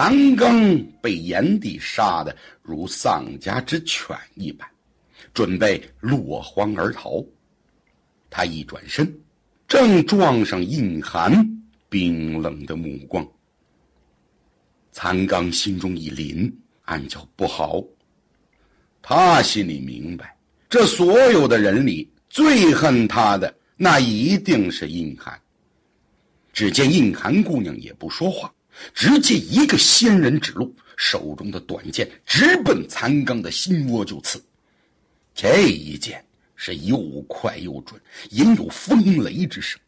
残刚被炎帝杀得如丧家之犬一般，准备落荒而逃。他一转身，正撞上印寒冰冷的目光。残刚心中一凛，暗叫不好。他心里明白，这所有的人里最恨他的，那一定是印寒。只见印寒姑娘也不说话。直接一个仙人指路，手中的短剑直奔残刚的心窝就刺。这一剑是又快又准，隐有风雷之声。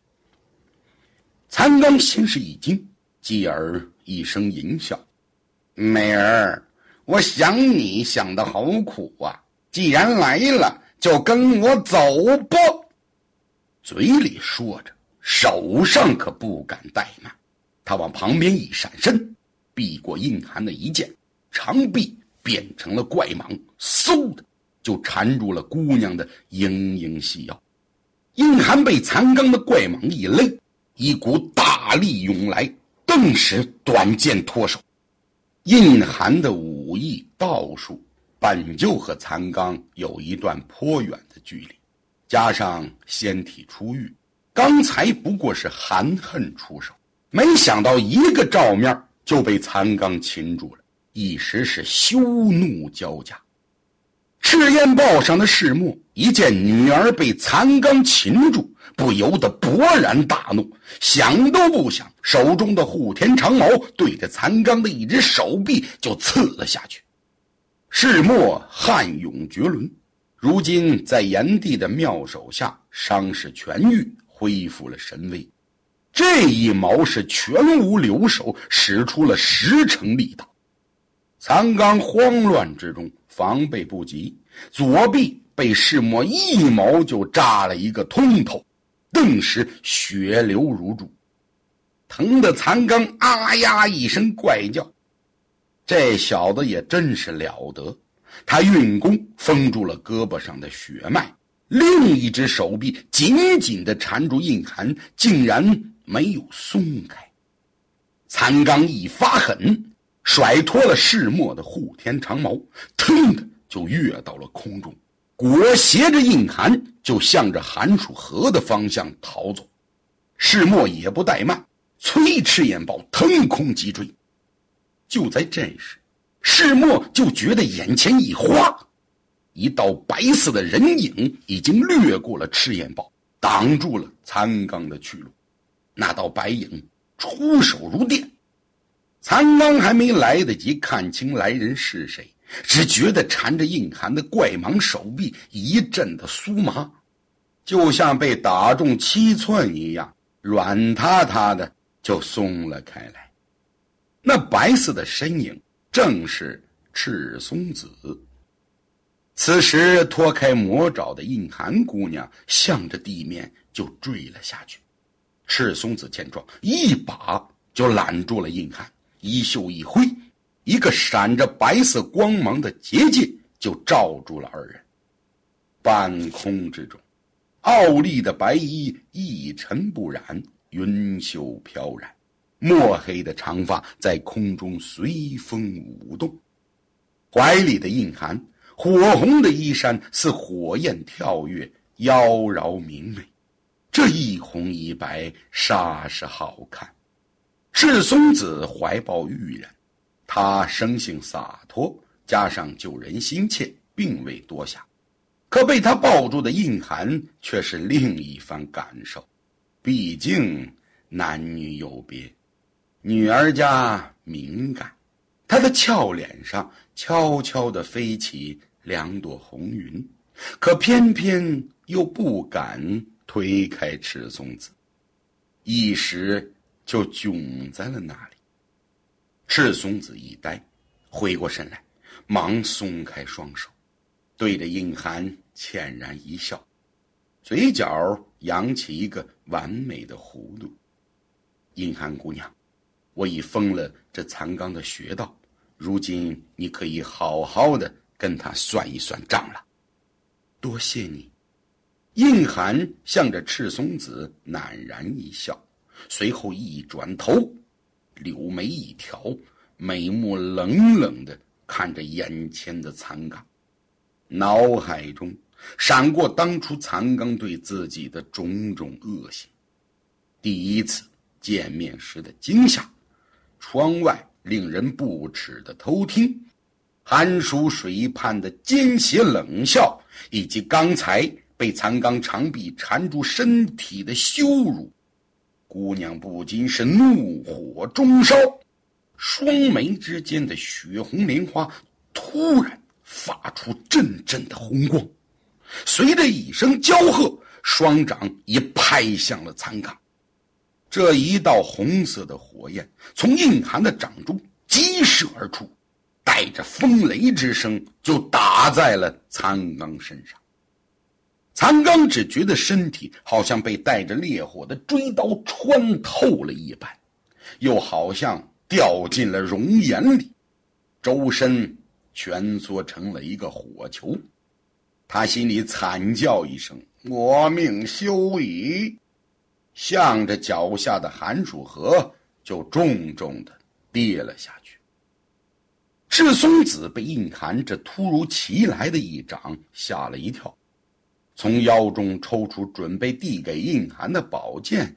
残刚先是一惊，继而一声淫笑：“美儿，我想你想的好苦啊！既然来了，就跟我走吧。”嘴里说着，手上可不敢怠慢。他往旁边一闪身，避过印寒的一剑，长臂变成了怪蟒，嗖的就缠住了姑娘的盈盈细腰。印寒被残刚的怪蟒一勒，一股大力涌来，顿时短剑脱手。印寒的武艺道术本就和残刚有一段颇远的距离，加上仙体初遇，刚才不过是含恨出手。没想到一个照面就被残刚擒住了，一时是羞怒交加。赤焰豹上的世墨一见女儿被残刚擒住，不由得勃然大怒，想都不想，手中的护天长矛对着残刚的一只手臂就刺了下去。世墨悍勇绝伦，如今在炎帝的妙手下伤势痊愈，恢复了神威。这一矛是全无留手，使出了十成力道。残刚慌乱之中，防备不及，左臂被世墨一矛就扎了一个通透，顿时血流如注，疼得残刚啊呀一声怪叫。这小子也真是了得，他运功封住了胳膊上的血脉，另一只手臂紧紧地缠住印痕，竟然。没有松开，残刚一发狠，甩脱了世墨的护天长矛，腾的就跃到了空中，裹挟着印寒就向着寒暑河的方向逃走。世墨也不怠慢，催赤焰豹腾空急追。就在这时，世墨就觉得眼前一花，一道白色的人影已经掠过了赤焰豹，挡住了残刚的去路。那道白影出手如电，残刚还没来得及看清来人是谁，只觉得缠着印寒的怪蟒手臂一阵的酥麻，就像被打中七寸一样，软塌塌的就松了开来。那白色的身影正是赤松子。此时脱开魔爪的印寒姑娘，向着地面就坠了下去。赤松子见状，一把就揽住了印寒，衣袖一挥，一个闪着白色光芒的结界就罩住了二人。半空之中，傲立的白衣一尘不染，云袖飘然，墨黑的长发在空中随风舞动，怀里的印寒，火红的衣衫似火焰跳跃，妖娆明媚。这一红一白，煞是好看。赤松子怀抱玉人，他生性洒脱，加上救人心切，并未多想。可被他抱住的印寒却是另一番感受。毕竟男女有别，女儿家敏感，她的俏脸上悄悄地飞起两朵红云，可偏偏又不敢。推开赤松子，一时就窘在了那里。赤松子一呆，回过神来，忙松开双手，对着印寒歉然一笑，嘴角扬起一个完美的弧度。印寒姑娘，我已封了这残刚的穴道，如今你可以好好的跟他算一算账了。多谢你。印寒向着赤松子赧然一笑，随后一转头，柳眉一挑，眉目冷冷的看着眼前的残刚，脑海中闪过当初残刚对自己的种种恶行，第一次见面时的惊吓，窗外令人不齿的偷听，寒暑水畔的奸邪冷笑，以及刚才被残刚长臂缠住身体的羞辱。姑娘不禁是怒火中烧，双眉之间的血红莲花突然发出阵阵的红光，随着一声娇喝，双掌已拍向了残刚。这一道红色的火焰从硬寒的掌中激射而出，带着风雷之声就打在了残刚身上。残刚只觉得身体好像被带着烈火的锥刀穿透了一般，又好像掉进了熔岩里，周身蜷缩成了一个火球。他心里惨叫一声：“我命休矣！”向着脚下的寒暑河就重重的跌了下去。赤松子被印寒这突如其来的一掌吓了一跳。从腰中抽出准备递给印寒的宝剑，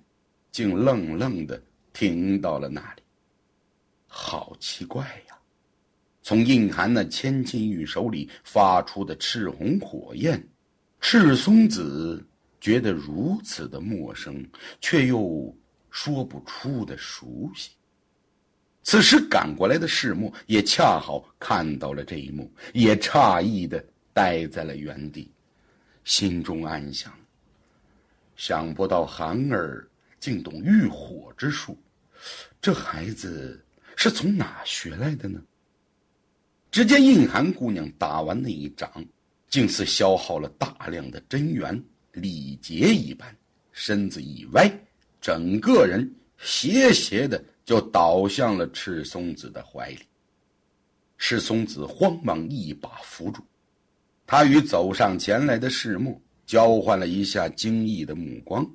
竟愣愣的停到了那里。好奇怪呀！从印寒那千金玉手里发出的赤红火焰，赤松子觉得如此的陌生，却又说不出的熟悉。此时赶过来的世墨也恰好看到了这一幕，也诧异的呆在了原地。心中暗想：想不到寒儿竟懂御火之术，这孩子是从哪学来的呢？只见印寒姑娘打完那一掌，竟似消耗了大量的真元力竭一般，身子一歪，整个人斜斜的就倒向了赤松子的怀里。赤松子慌忙一把扶住。他与走上前来的世木交换了一下惊异的目光，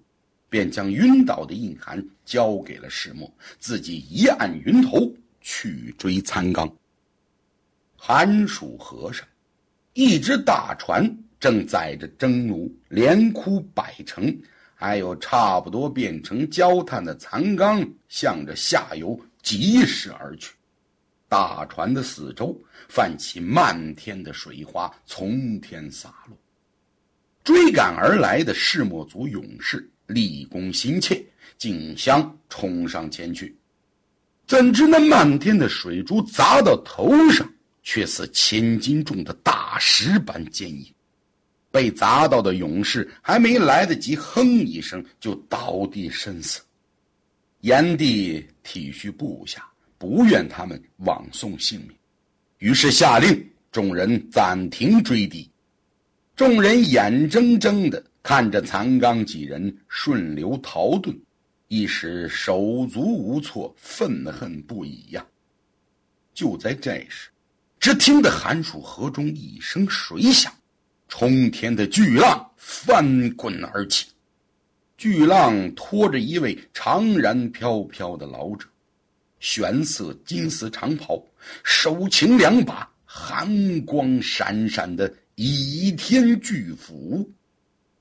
便将晕倒的印寒交给了世木，自己一按云头去追残刚。寒暑河上，一只大船正载着蒸奴、连哭百城，还有差不多变成焦炭的残刚，向着下游疾驶而去。大船的四周泛起漫天的水花，从天洒落。追赶而来的世墨族勇士立功心切，竞相冲上前去。怎知那漫天的水珠砸到头上，却似千斤重的大石般坚硬。被砸到的勇士还没来得及哼一声，就倒地身死。炎帝体恤部下。不愿他们枉送性命，于是下令众人暂停追敌。众人眼睁睁地看着残刚几人顺流逃遁，一时手足无措，愤恨不已呀。就在这时，只听得寒暑河中一声水响，冲天的巨浪翻滚而起，巨浪拖着一位长髯飘飘的老者。玄色金丝长袍，手擎两把寒光闪闪的倚天巨斧，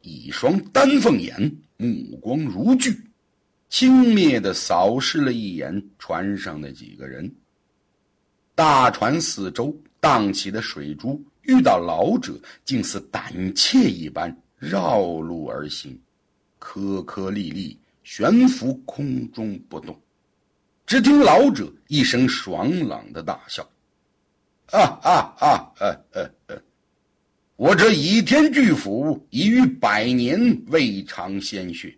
一双丹凤眼，目光如炬，轻蔑的扫视了一眼船上的几个人。大船四周荡起的水珠，遇到老者，竟似胆怯一般绕路而行，颗颗粒粒悬浮空中不动。只听老者一声爽朗的大笑：“啊啊啊！呃呃呃，我这倚天巨斧已逾百年未尝鲜血，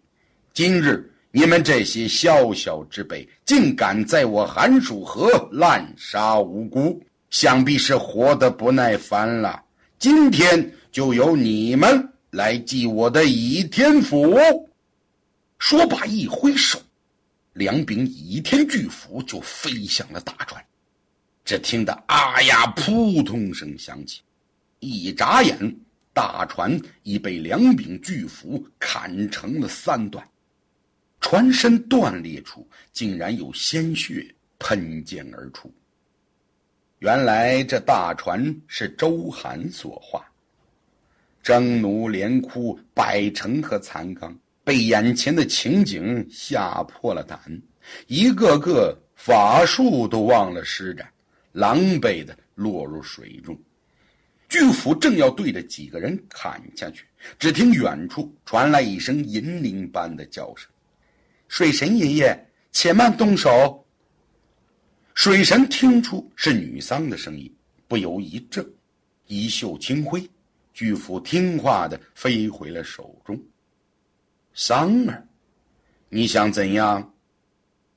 今日你们这些宵小之辈，竟敢在我寒暑河滥杀无辜，想必是活得不耐烦了。今天就由你们来祭我的倚天斧。”说罢一挥手。两柄倚天巨斧就飞向了大船，只听得“啊呀”扑通声响起，一眨眼，大船已被两柄巨斧砍成了三段，船身断裂处竟然有鲜血喷溅而出，原来这大船是周涵所画，征奴连哭百城和残缸，被眼前的情景吓破了胆，一个个法术都忘了施展，狼狈的落入水中。巨斧正要对着几个人砍下去，只听远处传来一声银铃般的叫声：“水神爷爷，且慢动手。”水神听出是女桑的声音，不由一怔，一袖清辉，巨斧听话的飞回了手中。桑儿，你想怎样？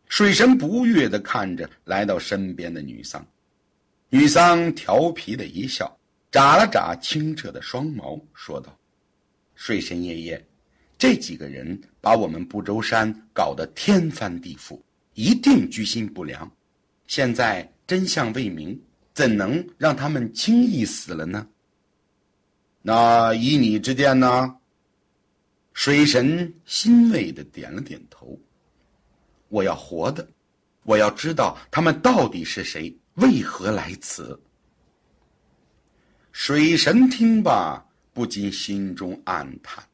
水神不悦的看着来到身边的女桑，女桑调皮的一笑，眨了眨清澈的双眸，说道：“水神爷爷，这几个人把我们不周山搞得天翻地覆，一定居心不良。”现在真相未明，怎能让他们轻易死了呢？那依你之见呢？水神欣慰的点了点头。我要活的，我要知道他们到底是谁，为何来此。水神听罢，不禁心中暗叹：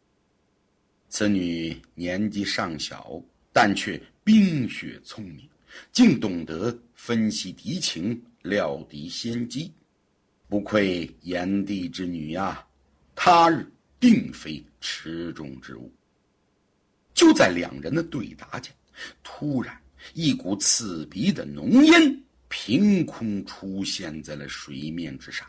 此女年纪尚小，但却冰雪聪明。竟懂得分析敌情，料敌先机，不愧炎帝之女呀！他日并非池中之物。就在两人的对答间，突然一股刺鼻的浓烟凭空出现在了水面之上，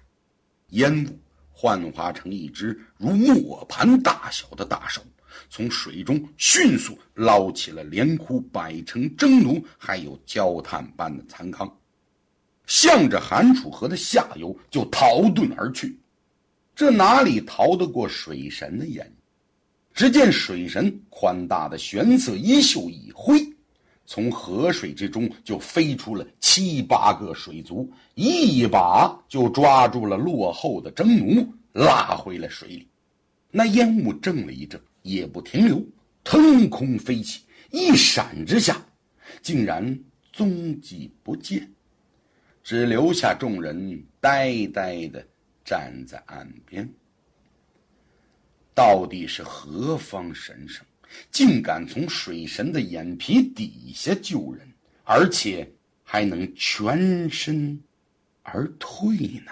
烟雾幻化成一只如磨盘大小的大手。从水中迅速捞起了连哭百城征奴，还有焦炭般的残糠，向着韩楚河的下游就逃遁而去。这哪里逃得过水神的眼？只见水神宽大的玄色衣袖一挥，从河水之中就飞出了七八个水族，一把就抓住了落后的蒸奴，拉回了水里。那烟雾怔了一怔。也不停留，腾空飞起，一闪之下，竟然踪迹不见，只留下众人呆呆的站在岸边。到底是何方神圣，竟敢从水神的眼皮底下救人，而且还能全身而退呢？